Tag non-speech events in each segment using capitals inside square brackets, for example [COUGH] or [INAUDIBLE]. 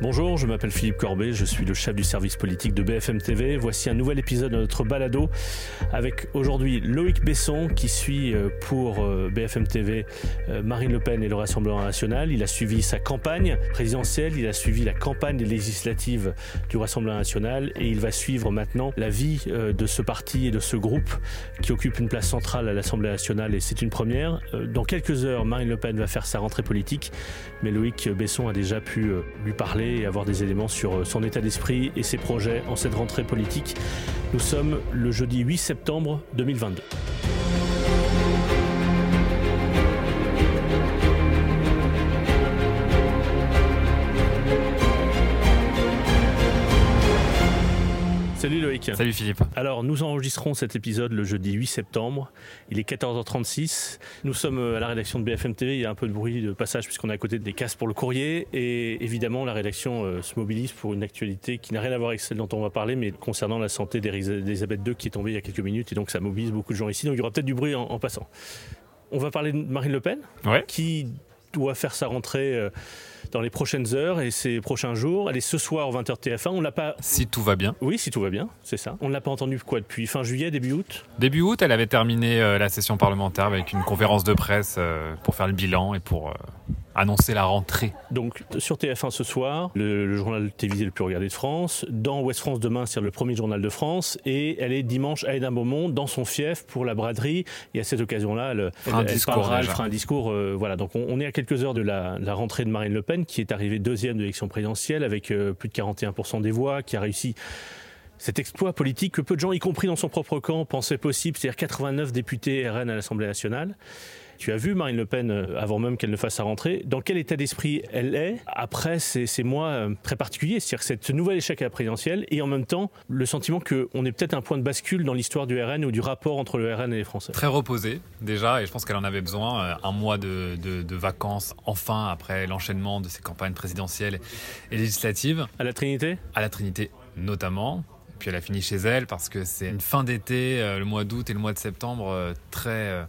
Bonjour, je m'appelle Philippe Corbet, je suis le chef du service politique de BFM TV. Voici un nouvel épisode de notre balado avec aujourd'hui Loïc Besson qui suit euh, pour euh, BFM TV euh, Marine Le Pen et le Rassemblement national. Il a suivi sa campagne présidentielle, il a suivi la campagne législative du Rassemblement national et il va suivre maintenant la vie de ce parti et de ce groupe qui occupe une place centrale à l'Assemblée nationale et c'est une première. Dans quelques heures, Marine Le Pen va faire sa rentrée politique, mais Loïc Besson a déjà pu lui parler et avoir des éléments sur euh, son état d'esprit et ses projets en cette rentrée politique. Nous sommes le jeudi 8 septembre 2022. Salut Philippe. Alors nous enregistrons cet épisode le jeudi 8 septembre. Il est 14h36. Nous sommes euh, à la rédaction de BFM TV. Il y a un peu de bruit de passage puisqu'on est à côté des cases pour le courrier. Et évidemment la rédaction euh, se mobilise pour une actualité qui n'a rien à voir avec celle dont on va parler, mais concernant la santé d'Elisabeth II qui est tombée il y a quelques minutes. Et donc ça mobilise beaucoup de gens ici. Donc il y aura peut-être du bruit en, passant. On va parler de Marine Le Pen, qui doit faire sa rentrée. Euh, dans les prochaines heures et ces prochains jours. Elle est ce soir au 20h TF1. On l'a pas. Si tout va bien. Oui, si tout va bien, c'est ça. On ne l'a pas entendu quoi depuis fin juillet, début août? Début août, elle avait terminé euh, la session parlementaire avec une conférence de presse euh, pour faire le bilan et pour euh, annoncer la rentrée. Donc sur TF1 ce soir, le, journal télévisé le plus regardé de France, dans Ouest France demain, c'est le premier journal de France, et elle est dimanche à Beaumont dans son fief pour la braderie. Et à cette occasion-là, elle, fera un discours. elle fera un discours. Euh, voilà, donc on, est à quelques heures de la, rentrée de Marine Le Pen, qui est arrivée deuxième de l'élection présidentielle avec euh, plus de 41% des voix, qui a réussi cet exploit politique que peu de gens, y compris dans son propre camp, pensaient possible, c'est-à-dire 89 députés RN à l'Assemblée nationale. Tu as vu Marine Le Pen euh, avant même qu'elle ne fasse sa rentrée. Dans quel état d'esprit elle est après ces, mois euh, très particuliers? C'est-à-dire cette nouvel échec à la présidentielle et en même temps le sentiment qu'on est peut-être un point de bascule dans l'histoire du RN ou du rapport entre le RN et les Français. Très reposée déjà et je pense qu'elle en avait besoin. Euh, un mois de, de vacances enfin après l'enchaînement de ces campagnes présidentielles et législatives. À la Trinité? À la Trinité notamment. Puis elle a fini chez elle parce que c'est une fin d'été, le mois d'août et le mois de septembre très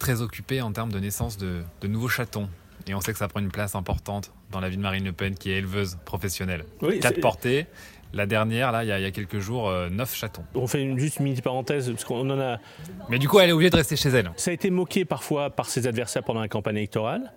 très occupée en termes de naissance de, nouveaux chatons. Et on sait que ça prend une place importante dans la vie de Marine Le Pen, qui est éleveuse professionnelle. Quatre portées. La dernière, là, il y, a, quelques jours, euh, neuf chatons. On fait une, juste une mini parenthèse, parce qu'on en a. Mais du coup, elle est obligée de rester chez elle. Ça a été moqué parfois par ses adversaires pendant la campagne électorale.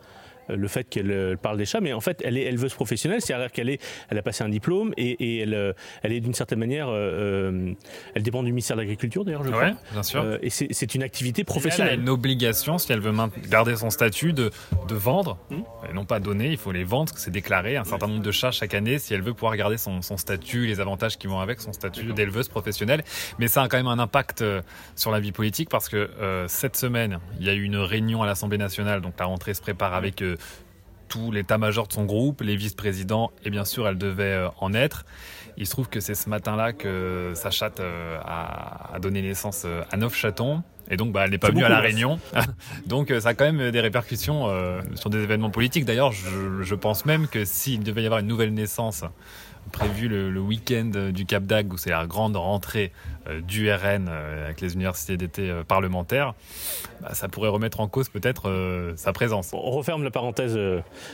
Euh, le fait qu'elle euh, parle des chats, mais en fait, elle est éleveuse professionnelle, c'est-à-dire qu'elle est, elle a passé un diplôme et, elle, euh, elle est d'une certaine manière, elle dépend du ministère de l'Agriculture d'ailleurs, je crois. bien sûr. et c'est une activité professionnelle. elle a une obligation, si elle veut garder son statut, de, de vendre, hmm. et non pas donner, il faut les vendre, c'est déclaré un certain nombre de chats chaque année si elle veut pouvoir garder son, son statut, les avantages qui vont avec son statut d'éleveuse professionnelle. Mais ça a quand même un impact sur la vie politique parce que cette semaine, il y a eu une réunion à l'Assemblée nationale, donc la rentrée se prépare avec tout l'état-major de son groupe, les vice-présidents, et bien sûr, elle devait euh, en être. Il se trouve que c'est ce matin-là que sa chatte euh, a, donné naissance euh, à neuf chatons. Et donc, bah, elle n'est pas venue à la réunion. [LAUGHS] donc, ça a quand même des répercussions sur des événements politiques. D'ailleurs, je, je, pense même que s'il devait y avoir une nouvelle naissance prévu le, week-end du Cap d'Agde, où c'est la grande rentrée euh, du RN euh, avec les universités d'été euh, parlementaires, bah, ça pourrait remettre en cause peut-être sa présence. On referme la parenthèse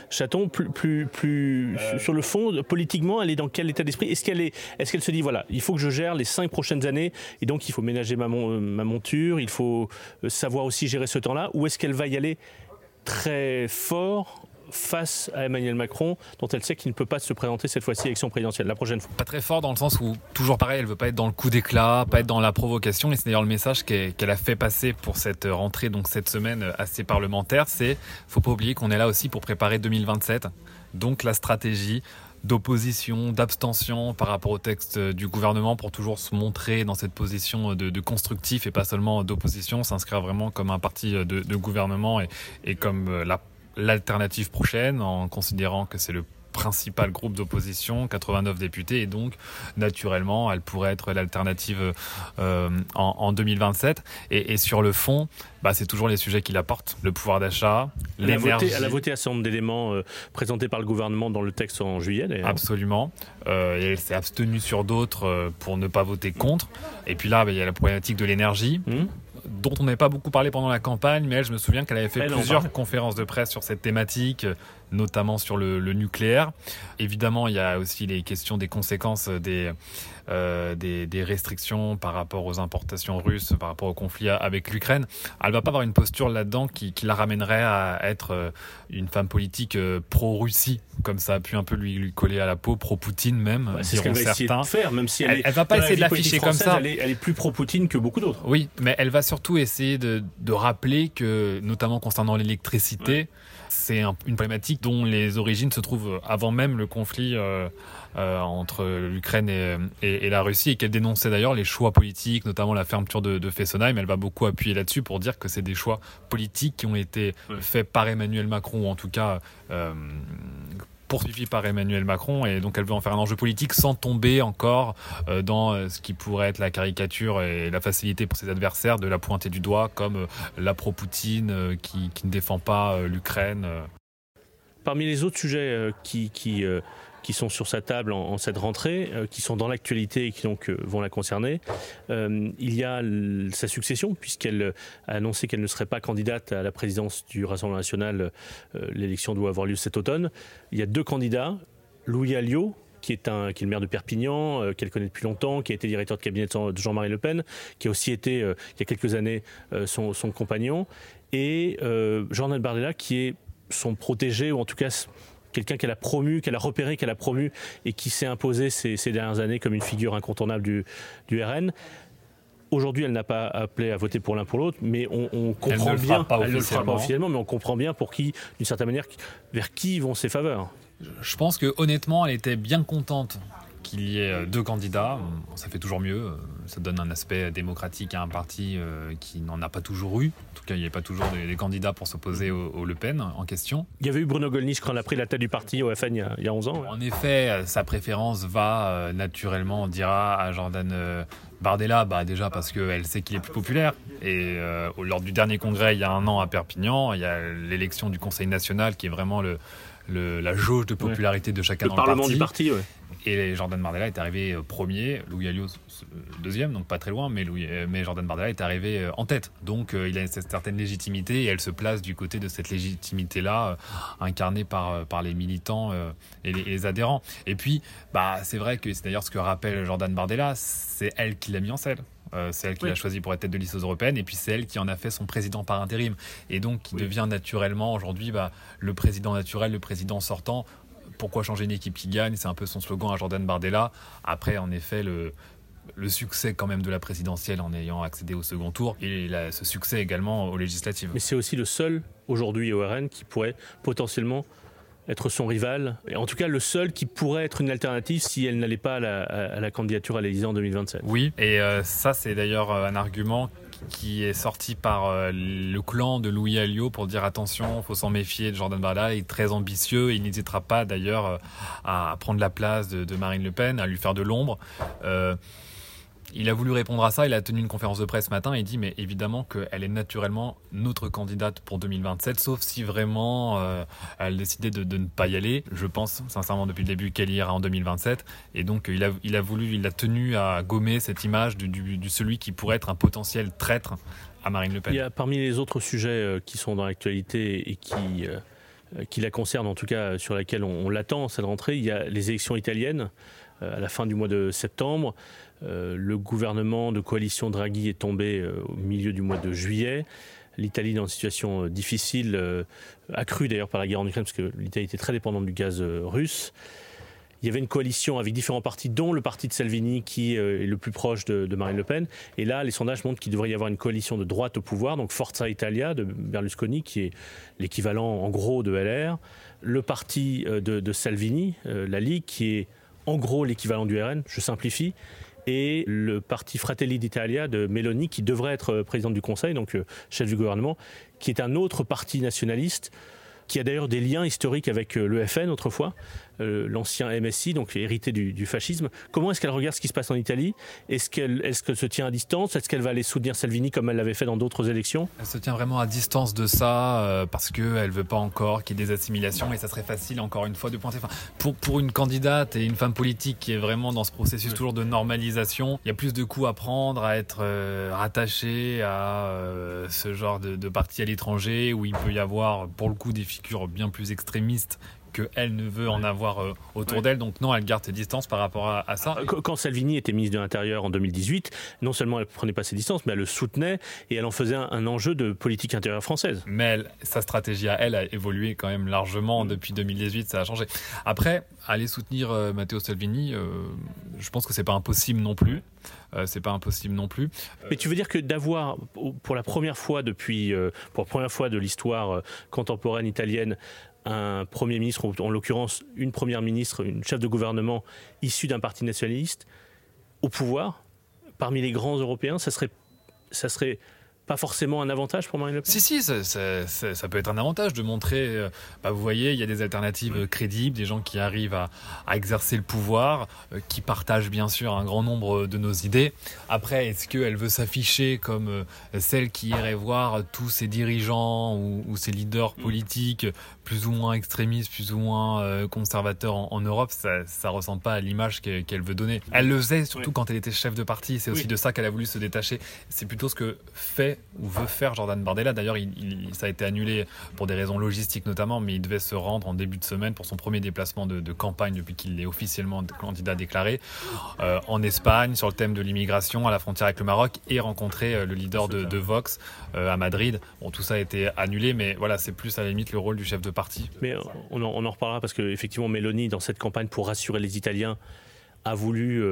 chaton. Plus, plus, plus sur le fond, politiquement, elle est dans quel état d'esprit? Est-ce qu'elle est, est-ce qu'elle se dit voilà, il faut que je gère les cinq prochaines années et donc il faut ménager ma, ma monture, il faut savoir aussi gérer ce temps-là, ou est-ce qu'elle va y aller très fort face à Emmanuel Macron, dont elle sait qu'il ne peut pas se présenter cette fois-ci à l'élection présidentielle, la prochaine fois. Pas très fort dans le sens où, toujours pareil, elle veut pas être dans le coup d'éclat, pas être dans la provocation, et c'est d'ailleurs le message qu'elle a fait passer pour cette rentrée, donc cette semaine assez parlementaire, c'est faut pas oublier qu'on est là aussi pour préparer 2027, donc la stratégie d'opposition, d'abstention par rapport au texte du gouvernement pour toujours se montrer dans cette position de, constructif et pas seulement d'opposition, s'inscrire vraiment comme un parti de, gouvernement et, et comme la l'alternative prochaine en considérant que c'est le principal groupe d'opposition, 89 députés, et donc naturellement, elle pourrait être l'alternative euh, en, 2027. Et, sur le fond, bah, c'est toujours les sujets qu'il apporte le pouvoir d'achat, l'énergie. Elle a voté un certain nombre d'éléments euh, présentés par le gouvernement dans le texte en juillet. Absolument. Euh, et elle s'est abstenue sur d'autres pour ne pas voter contre. Et puis là, bah, il y a la problématique de l'énergie. Mmh dont on n'avait pas beaucoup parlé pendant la campagne, mais elle, je me souviens qu'elle avait fait plusieurs conférences de presse sur cette thématique, notamment sur le, nucléaire. Évidemment, il y a aussi les questions des conséquences des, euh, des, restrictions par rapport aux importations russes, par rapport au conflit avec l'Ukraine. Elle va pas avoir une posture là-dedans qui, la ramènerait à être euh, une femme politique euh, pro-Russie, comme ça a pu un peu lui, lui coller à la peau, pro-Poutine même. c'est ce qu'elle va essayer de faire, même si elle, elle, va pas essayer de l'afficher comme ça. Elle est, plus pro-Poutine que beaucoup d'autres. Oui, mais elle va surtout essayer de, rappeler que, notamment concernant l'électricité, c'est une problématique dont les origines se trouvent avant même le conflit euh, euh, entre l'Ukraine et, la Russie et qu'elle dénonçait d'ailleurs les choix politiques, notamment la fermeture de, Fessenheim. Elle va beaucoup appuyer là-dessus pour dire que c'est des choix politiques qui ont été faits par Emmanuel Macron ou en tout cas euh, poursuivi par Emmanuel Macron et donc elle veut en faire un enjeu politique sans tomber encore euh, dans euh, ce qui pourrait être la caricature et la facilité pour ses adversaires de la pointer du doigt comme euh, la pro-Poutine qui, ne défend pas l'Ukraine. Parmi les autres sujets qui qui sont sur sa table en, cette rentrée, euh, qui sont dans l'actualité et qui donc euh, vont la concerner. Euh, il y a sa succession, puisqu'elle a annoncé qu'elle ne serait pas candidate à la présidence du Rassemblement national. L'élection doit avoir lieu cet automne. Il y a deux candidats, Louis Alliot, qui est, un, qui est le maire de Perpignan, qu'elle connaît depuis longtemps, qui a été directeur de cabinet de Jean-Marie Le Pen, qui a aussi été, il y a quelques années, son, son, compagnon, et Jordan Bardella, qui est son protégé, ou en tout cas quelqu'un qu'elle a promu, qu'elle a repéré, qu'elle a promu et qui s'est imposé ces, dernières années comme une figure incontournable du, du RN. Aujourd'hui, elle n'a pas appelé à voter pour l'un pour l'autre, mais on, comprend bien. elle ne le fera pas officiellement, mais on comprend bien pour qui, d'une certaine manière, vers qui vont ses faveurs. Je pense que honnêtement, elle était bien contente qu'il y ait euh, deux candidats. Ça fait toujours mieux. Euh, ça donne un aspect démocratique à un parti euh, qui n'en a pas toujours eu. En tout cas, il n'y avait pas toujours des, candidats pour s'opposer au, Le Pen en question. Il y avait eu Bruno Gollnisch quand on a pris la tête du parti au FN il y a, 11 ans. En effet, sa préférence va naturellement, on dira, à Jordan Bardella, bah déjà parce qu'elle sait qu'il est plus populaire. Et lors du dernier congrès, il y a un an à Perpignan, il y a l'élection du Conseil national qui est vraiment le, la jauge de popularité de chacun le dans Parlement le parti. du parti, Et Jordan Bardella est arrivé euh, premier, Louis Alliot deuxième, donc pas très loin, mais, Louis, euh, mais Jordan Bardella est arrivé euh, en tête. Donc il a une certaine légitimité et elle se place du côté de cette légitimité-là, incarnée par, par les militants et les, adhérents. Et puis, bah, c'est vrai que c'est d'ailleurs ce que rappelle Jordan Bardella, c'est elle qui l'a mis en scène. Euh, c'est elle qui l'a choisi pour être tête de liste aux européennes, et puis c'est elle qui en a fait son président par intérim, et donc qui devient naturellement aujourd'hui bah, le président naturel, le président sortant. Pourquoi changer une équipe qui gagne? C'est un peu son slogan à Jordan Bardella. Après, en effet, le, le succès quand même de la présidentielle en ayant accédé au second tour et ce succès également aux législatives. Mais c'est aussi le seul aujourd'hui au RN qui pourrait potentiellement être son rival, et en tout cas le seul qui pourrait être une alternative si elle n'allait pas à la, candidature à l'Élysée en 2027. Oui, et euh, ça c'est d'ailleurs euh, un argument qui est sorti par euh, le clan de Louis Alliot pour dire attention, faut s'en méfier de Jordan Bardella, il est très ambitieux et il n'hésitera pas d'ailleurs à prendre la place de, Marine Le Pen, à lui faire de l'ombre. Il a voulu répondre à ça, il a tenu une conférence de presse ce matin et il dit mais évidemment qu'elle est naturellement notre candidate pour 2027, sauf si vraiment euh, elle décidait de, ne pas y aller. Je pense sincèrement depuis le début qu'elle ira en 2027 et donc il a, il a voulu, il a tenu à gommer cette image du, du, celui qui pourrait être un potentiel traître à Marine Le Pen. Il y a parmi les autres sujets euh, qui sont dans l'actualité et qui... Euh, qui la concernent, en tout cas sur laquelle on, on l'attend cette rentrée, il y a les élections italiennes à la fin du mois de septembre. Euh, le gouvernement de coalition Draghi est tombé euh, au milieu du mois de juillet. L'Italie dans une situation euh, difficile, accrue d'ailleurs par la guerre en Ukraine, parce que l'Italie était très dépendante du gaz russe. Il y avait une coalition avec différents partis, dont le parti de Salvini, qui est le plus proche de, Marine Le Pen. Et là, les sondages montrent qu'il devrait y avoir une coalition de droite au pouvoir, donc Forza Italia de Berlusconi, qui est l'équivalent en gros de LR. Le parti de, Salvini, la Ligue, qui est en gros l'équivalent du RN, je simplifie et le parti Fratelli d'Italia de Meloni, qui devrait être président du Conseil, donc euh, chef du gouvernement, qui est un autre parti nationaliste qui a d'ailleurs des liens historiques avec le FN autrefois. Euh, l'ancien MSI, donc hérité du, fascisme. Comment est-ce qu'elle regarde ce qui se passe en Italie? Est-ce qu'elle est se tient à distance? Est-ce qu'elle va aller soutenir Salvini comme elle l'avait fait dans d'autres élections? Elle se tient vraiment à distance de ça euh, parce qu'elle ne veut pas encore qu'il y ait des assimilations et ça serait facile encore une fois de pointer. Enfin, pour, pour une candidate et une femme politique qui est vraiment dans ce processus toujours de normalisation, il y a plus de coups à prendre, à être euh, rattaché à ce genre de, de parti à l'étranger où il peut y avoir pour le coup des figures bien plus extrémistes qu'elle ne veut en avoir euh, autour d'elle. Donc non, elle garde ses distances par rapport à, ça. Ah, quand Salvini était ministre de l'Intérieur en 2018, non seulement elle prenait pas ses distances, mais elle le soutenait et elle en faisait un, enjeu de politique intérieure française. Mais sa stratégie à elle a évolué quand même largement mm. depuis 2018, ça a changé. Après, aller soutenir euh, Matteo Salvini, euh, je pense que c'est pas impossible non plus. c'est pas impossible non plus. Mais tu veux dire que d'avoir, pour la première fois depuis, pour la première fois de l'histoire contemporaine italienne, un Premier ministre, ou en l'occurrence une Première ministre, une chef de gouvernement issue d'un parti nationaliste, au pouvoir, parmi les grands Européens, ça serait, ça serait pas forcément un avantage pour Marine Le Pen Si, si, ça, peut être un avantage de montrer, euh, bah, vous voyez, il y a des alternatives crédibles, des gens qui arrivent à, exercer le pouvoir, euh, qui partagent bien sûr un grand nombre de nos idées. Après, est-ce qu'elle veut s'afficher comme euh, celle qui irait voir tous ces dirigeants ou, ces leaders mm. politiques plus ou moins extrémistes, plus ou moins conservateurs en, Europe? Ça ne ressemble pas à l'image qu'elle veut donner. Elle le faisait surtout quand elle était chef de parti, c'est aussi de ça qu'elle a voulu se détacher. C'est plutôt ce que fait ou veut faire Jordan Bardella. D'ailleurs, il, ça a été annulé pour des raisons logistiques notamment, mais il devait se rendre en début de semaine pour son premier déplacement de, campagne depuis qu'il est officiellement candidat déclaré euh, en Espagne sur le thème de l'immigration à la frontière avec le Maroc et rencontrer euh, le leader de, Vox euh, à Madrid. Bon, tout ça a été annulé, mais voilà, c'est plus à la limite le rôle du chef de parti. Mais on en, on en reparlera parce qu'effectivement, Mélanie, dans cette campagne pour rassurer les Italiens, a voulu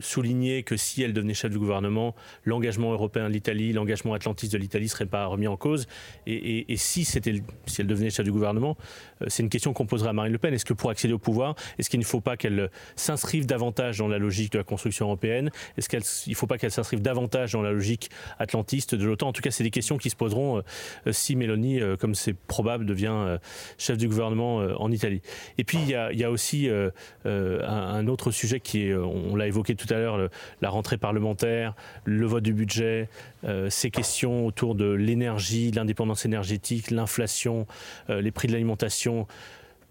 souligner que si elle devenait chef du gouvernement, l'engagement européen de l'Italie, l'engagement atlantiste de l'Italie ne serait pas remis en cause. Et, si, c'était, si elle devenait chef du gouvernement, euh, c'est une question qu'on poserait à Marine Le Pen. Est-ce que pour accéder au pouvoir, est-ce qu'il ne faut pas qu'elle s'inscrive davantage dans la logique de la construction européenne? Est-ce qu'il ne faut pas qu'elle s'inscrive davantage dans la logique atlantiste de l'OTAN? En tout cas, c'est des questions qui se poseront euh, si Mélanie, comme c'est probable, devient chef du gouvernement en Italie. Et puis, il y a, aussi un, autre sujet qui est, on l'a évoqué tout à l'heure, la rentrée parlementaire, le vote du budget, euh, ces questions autour de l'énergie, l'indépendance énergétique, l'inflation, euh, les prix de l'alimentation.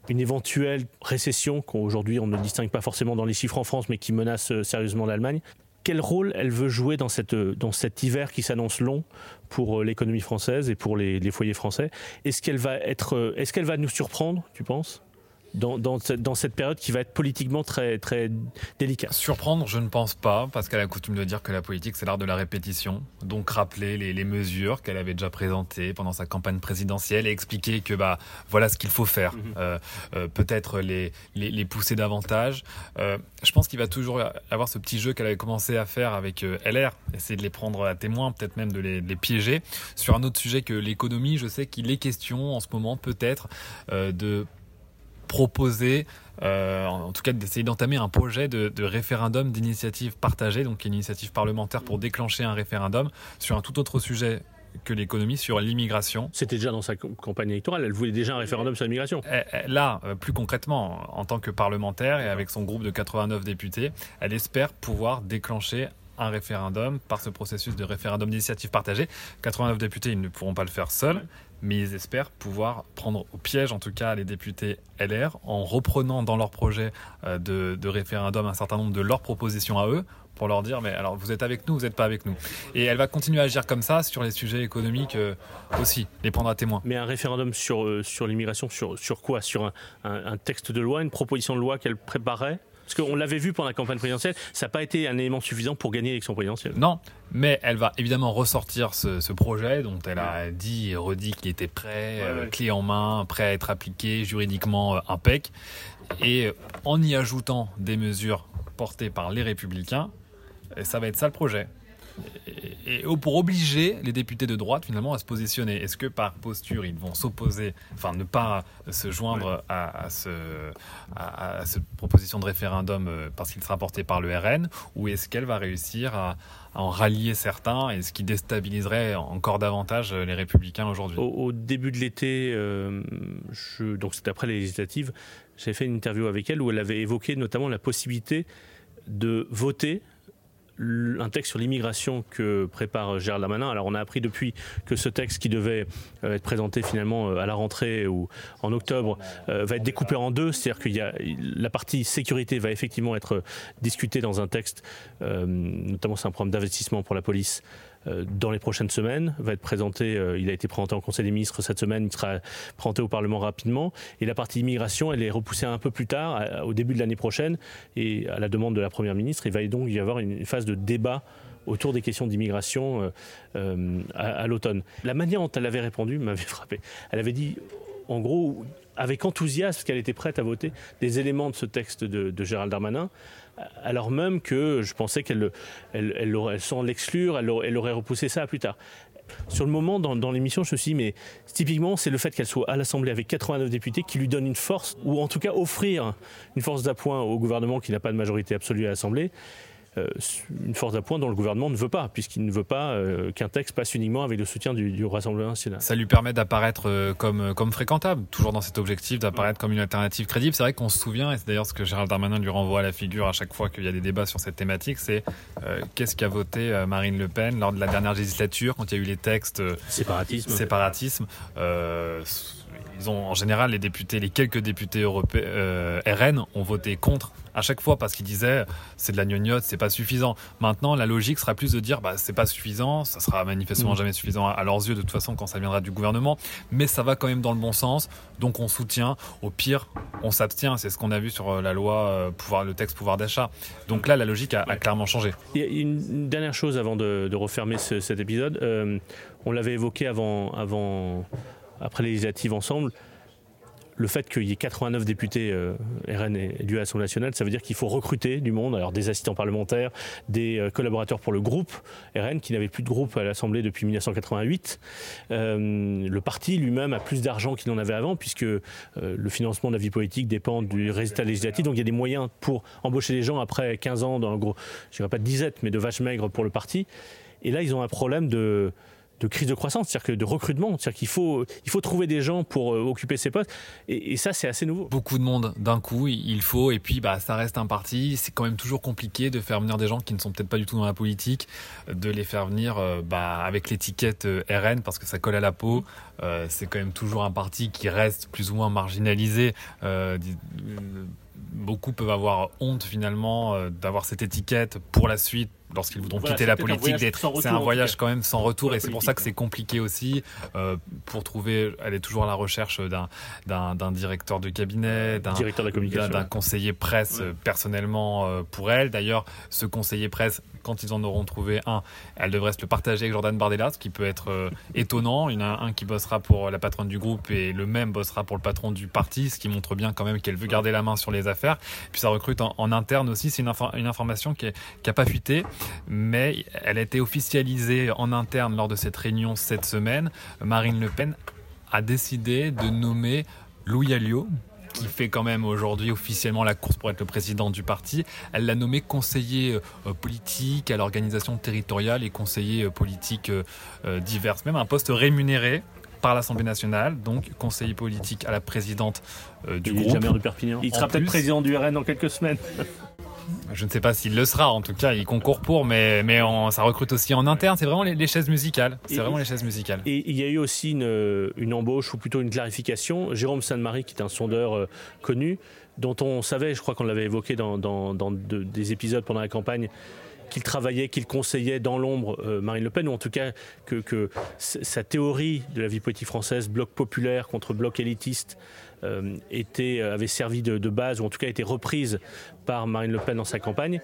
Une éventuelle récession qu'aujourd'hui on ne distingue pas forcément dans les chiffres en France, mais qui menace euh, sérieusement l'Allemagne. Quel rôle elle veut jouer dans, cette, dans cet hiver qui s'annonce long pour l'économie française et pour les, foyers français? Est-ce qu'elle va, qu'elle va nous surprendre, tu penses? Dans, dans, cette période qui va être politiquement très, très délicate Surprendre, je ne pense pas, parce qu'elle a coutume de dire que la politique, c'est l'art de la répétition. Donc rappeler les, les mesures qu'elle avait déjà présentées pendant sa campagne présidentielle et expliquer que bah, voilà ce qu'il faut faire. Mhm. Euh, euh, peut-être les, les, les, pousser davantage. Euh, je pense qu'il va toujours avoir ce petit jeu qu'elle avait commencé à faire avec LR, essayer de les prendre à témoin, peut-être même de les, de les, piéger. Sur un autre sujet que l'économie, je sais qu'il est question en ce moment peut-être de proposer, euh, en tout cas d'essayer d'entamer un projet de, référendum d'initiative partagée, donc une initiative parlementaire pour déclencher un référendum sur un tout autre sujet que l'économie sur l'immigration. C'était déjà dans sa campagne électorale, elle voulait déjà un référendum sur l'immigration. Eh, eh, là, euh, plus concrètement, en tant que parlementaire et avec son groupe de 89 députés, elle espère pouvoir déclencher un référendum par ce processus de référendum d'initiative partagée. 89 députés, ils ne pourront pas le faire seuls, mais ils espèrent pouvoir prendre au piège, en tout cas, les députés LR, en reprenant dans leur projet euh, de, référendum un certain nombre de leurs propositions à eux, pour leur dire, mais alors vous êtes avec nous, vous n'êtes pas avec nous. Et elle va continuer à agir comme ça sur les sujets économiques euh, aussi, les prendre à témoin. Mais un référendum sur, euh, sur l'immigration, sur, sur quoi? Sur un texte de loi, une proposition de loi qu'elle préparait? Parce qu'on l'avait vu pendant la campagne présidentielle, ça n'a pas été un élément suffisant pour gagner l'élection présidentielle. Non, mais elle va évidemment ressortir ce, projet dont elle a dit et redit qu'il était prêt, euh, clé en main, prêt à être appliqué, juridiquement euh, impec. Et en y ajoutant des mesures portées par les républicains, ça va être ça le projet. Et pour obliger les députés de droite finalement à se positionner. Est-ce que par posture ils vont s'opposer, enfin ne pas se joindre à, ce, à, cette proposition de référendum euh, parce qu'il sera porté par le RN, ou est-ce qu'elle va réussir à, en rallier certains, et ce qui déstabiliserait encore davantage les républicains aujourd'hui? Au, début de l'été, euh, donc c'était après les législatives, j'avais fait une interview avec elle où elle avait évoqué notamment la possibilité de voter un texte sur l'immigration que prépare Gérald Darmanin. Alors on a appris depuis que ce texte qui devait euh, être présenté finalement euh, à la rentrée ou en octobre euh, va être découpé en deux, c'est-à-dire qu'il y a la partie sécurité va effectivement être discutée dans un texte, notamment c'est un programme d'investissement pour la police dans les prochaines semaines, va être présenté, euh, il a été présenté en Conseil des ministres cette semaine, il sera présenté au Parlement rapidement. Et la partie immigration, elle est repoussée un peu plus tard, au début de l'année prochaine, et à la demande de la Première ministre, il va donc y avoir une phase de débat autour des questions d'immigration euh, à, l'automne. La manière dont elle avait répondu m'avait [LAUGHS] frappé. Elle avait dit, en gros, avec enthousiasme qu'elle était prête à voter des éléments de ce texte de, Gérald Darmanin, alors même que je pensais qu'elle elle, sans l'exclure, elle, aurait repoussé ça plus tard. Sur le moment, dans, dans l'émission, je me suis dit, mais typiquement, c'est le fait qu'elle soit à l'Assemblée avec 89 députés qui lui donne une force, ou en tout cas offrir une force d'appoint au gouvernement qui n'a pas de majorité absolue à l'Assemblée. Euh, une force d'appoint dont le gouvernement ne veut pas, puisqu'il ne veut pas euh, qu'un texte passe uniquement avec le soutien du, Rassemblement national. Ça lui permet d'apparaître euh, comme, comme fréquentable, toujours dans cet objectif d'apparaître comme une alternative crédible. C'est vrai qu'on se souvient, et c'est d'ailleurs ce que Gérald Darmanin lui renvoie à la figure à chaque fois qu'il y a des débats sur cette thématique, c'est qu'est-ce qu'a voté Marine Le Pen lors de la dernière législature, quand il y a eu les textes séparatisme. séparatisme ils ont en général les députés, les quelques députés européens euh, RN ont voté contre à chaque fois parce qu'ils disaient c'est de la gnognotte, c'est pas suffisant. Maintenant, la logique sera plus de dire bah c'est pas suffisant, ça sera manifestement mm. jamais suffisant à leurs yeux de toute façon quand ça viendra du gouvernement, mais ça va quand même dans le bon sens, donc on soutient. Au pire, on s'abstient. C'est ce qu'on a vu sur euh, la loi euh, pouvoir, le texte pouvoir d'achat. Donc là, la logique a, clairement changé. Il y a une dernière chose avant de, refermer cet épisode. on l'avait évoqué avant, avant après les législatives ensemble, le fait qu'il y ait 89 députés euh, RN élus à l'Assemblée nationale, ça veut dire qu'il faut recruter du monde, alors des assistants parlementaires, des euh, collaborateurs pour le groupe RN, qui n'avait plus de groupe à l'Assemblée depuis 1988. Euh, le parti lui-même a plus d'argent qu'il n'en avait avant, puisque le financement de la vie politique dépend du résultat législatif. Donc il y a des moyens pour embaucher les gens après 15 ans, dans, gros, je ne dirais pas de disette, mais de vaches maigres pour le parti. Et là, ils ont un problème de de crise de croissance, c'est-à-dire que de recrutement, c'est-à-dire qu'il faut, il faut trouver des gens pour euh, occuper ces postes, et, ça c'est assez nouveau. Beaucoup de monde d'un coup, il faut, et puis bah ça reste un parti, c'est quand même toujours compliqué de faire venir des gens qui ne sont peut-être pas du tout dans la politique, de les faire venir euh, bah, avec l'étiquette euh, RN parce que ça colle à la peau. c'est quand même toujours un parti qui reste plus ou moins marginalisé beaucoup peuvent avoir honte finalement d'avoir cette étiquette pour la suite lorsqu'ils voudront quitter la politique. C'est un voyage quand même sans retour et c'est pour ça que c'est compliqué aussi euh, pour trouver. Elle est toujours à la recherche d'un directeur de cabinet, d'un conseiller presse personnellement euh, pour elle. D'ailleurs, ce conseiller presse, quand ils en auront trouvé un, elle devrait se le partager avec Jordan Bardella, ce qui peut être étonnant. Il y en a un qui bossera pour la patronne du groupe et le même bossera pour le patron du parti, ce qui montre bien quand même qu'elle veut garder la main sur les affaires puis ça recrute en, interne aussi. C'est une, une, information qui n'a pas fuité, mais elle a été officialisée en interne lors de cette réunion cette semaine. Marine Le Pen a décidé de nommer Louis Alliot, qui fait quand même aujourd'hui officiellement la course pour être le président du parti. Elle l'a nommé conseiller euh, politique à l'organisation territoriale et conseiller euh, politique euh, divers, même un poste rémunéré par l'Assemblée nationale, donc conseiller politique à la présidente euh, du groupe. de Perpignan. Il sera peut-être président du RN dans quelques semaines. [LAUGHS] Je ne sais pas s'il le sera, en tout cas, il concourt pour, mais, mais ça recrute aussi en interne. C'est vraiment les, chaises musicales. C'est vraiment les chaises musicales. Et il y a eu aussi une, une embauche, ou plutôt une clarification. Jérôme Sainte-Marie, qui est un sondeur euh, connu, dont on savait, je crois qu'on l'avait évoqué dans, des épisodes pendant la campagne, qu'il travaillait, qu'il conseillait dans l'ombre euh, Marine Le Pen, ou en tout cas que, sa théorie de la vie politique française, bloc populaire contre bloc élitiste, euh, était, avait servi de, base, ou en tout cas été reprise par Marine Le Pen dans sa campagne.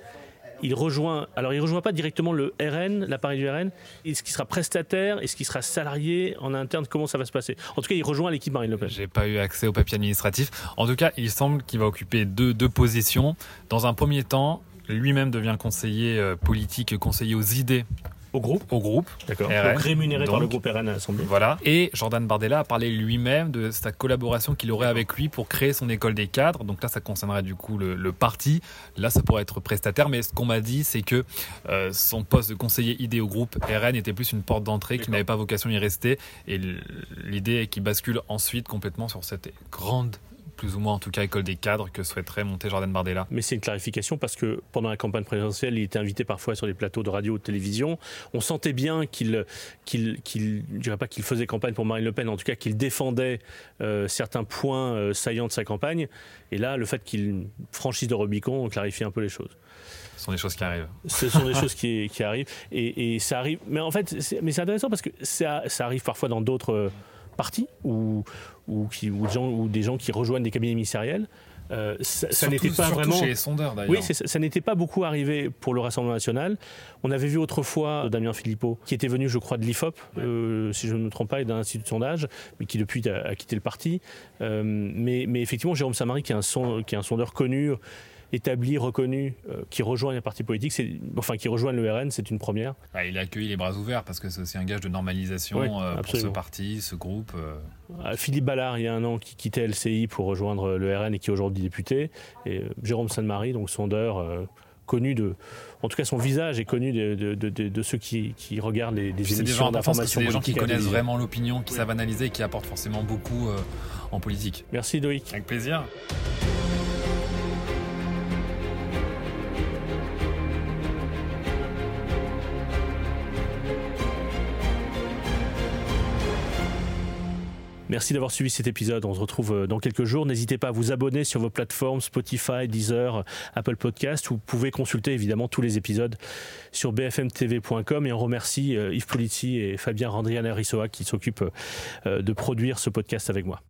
Il rejoint, alors il rejoint pas directement le RN, l'appareil du RN. Est-ce qu'il sera prestataire Est-ce qu'il sera salarié en interne Comment ça va se passer? En tout cas, il rejoint l'équipe Marine Le Pen. J'ai pas eu accès au papier administratif. En tout cas, il semble qu'il va occuper deux, deux positions. Dans un premier temps, lui-même devient conseiller euh, politique, conseiller aux idées Au groupe Au groupe. D'accord. Donc rémunéré par le groupe RN à l'Assemblée. Voilà. Et Jordan Bardella a parlé lui-même de sa collaboration qu'il aurait avec lui pour créer son école des cadres. Donc là, ça concernerait du coup le, le parti. Là, ça pourrait être prestataire. Mais ce qu'on m'a dit, c'est que euh, son poste de conseiller ID au groupe RN était plus une porte d'entrée, qui n'avait pas vocation à y rester. Et l'idée est qu'il bascule ensuite complètement sur cette grande, plus ou moins en tout cas, école des cadres que souhaiterait monter Jordan Bardella. Mais c'est une clarification parce que pendant la campagne présidentielle, il était invité parfois sur des plateaux de radio ou de télévision. On sentait bien qu'il, qu'il, qu'il je dirais pas qu'il faisait campagne pour Marine Le Pen, en tout cas qu'il défendait euh, certains points euh, saillants de sa campagne. Et là, le fait qu'il franchisse de Rubicon clarifie un peu les choses. Ce sont des choses qui arrivent. Ce sont des [LAUGHS] choses qui, qui arrivent. Et, et ça arrive. Mais en fait, c'est, mais c'est intéressant parce que ça, ça arrive parfois dans d'autres euh, partis ou, ou, qui, ou, des gens, ou des gens qui rejoignent des cabinets ministériels. Euh, ça, n'était pas vraiment. chez les sondeurs d'ailleurs. Oui, ça, ça n'était pas beaucoup arrivé pour le Rassemblement national. On avait vu autrefois Damien Philippot, qui était venu, je crois, de l'IFOP, euh, si je ne me trompe pas, et d'un institut de sondage, mais qui depuis a, a quitté le parti. Euh, mais, mais effectivement, Jérôme Samary, qui est un, son- qui est un sondeur connu, établi, reconnu, euh, qui rejoint un parti politique, enfin qui rejoint le RN, c'est une première. Il a accueilli les bras ouverts parce que c'est aussi un gage de normalisation Oui, euh, pour ce parti, ce groupe. euh. Philippe Ballard, il y a un an, qui quittait LCI pour rejoindre le RN et qui est aujourd'hui député. Et Jérôme Sainte-Marie, donc sondeur connu de. En tout cas, son visage est connu de, de- de- de- de ceux qui, qui regardent les, des émissions que c'est d'information des gens qui connaissent vraiment l'opinion, qui savent analyser et qui apportent forcément beaucoup euh, en politique. Merci Loïc. Avec plaisir. Merci d'avoir suivi cet épisode. On se retrouve euh, dans quelques jours. N'hésitez pas à vous abonner sur vos plateformes Spotify, Deezer, Apple Podcast. Vous pouvez consulter évidemment tous les épisodes sur bfmtv.com et on remercie euh, Yves Polizzi et Fabien Randriana Rissoa qui s'occupent euh, de produire ce podcast avec moi.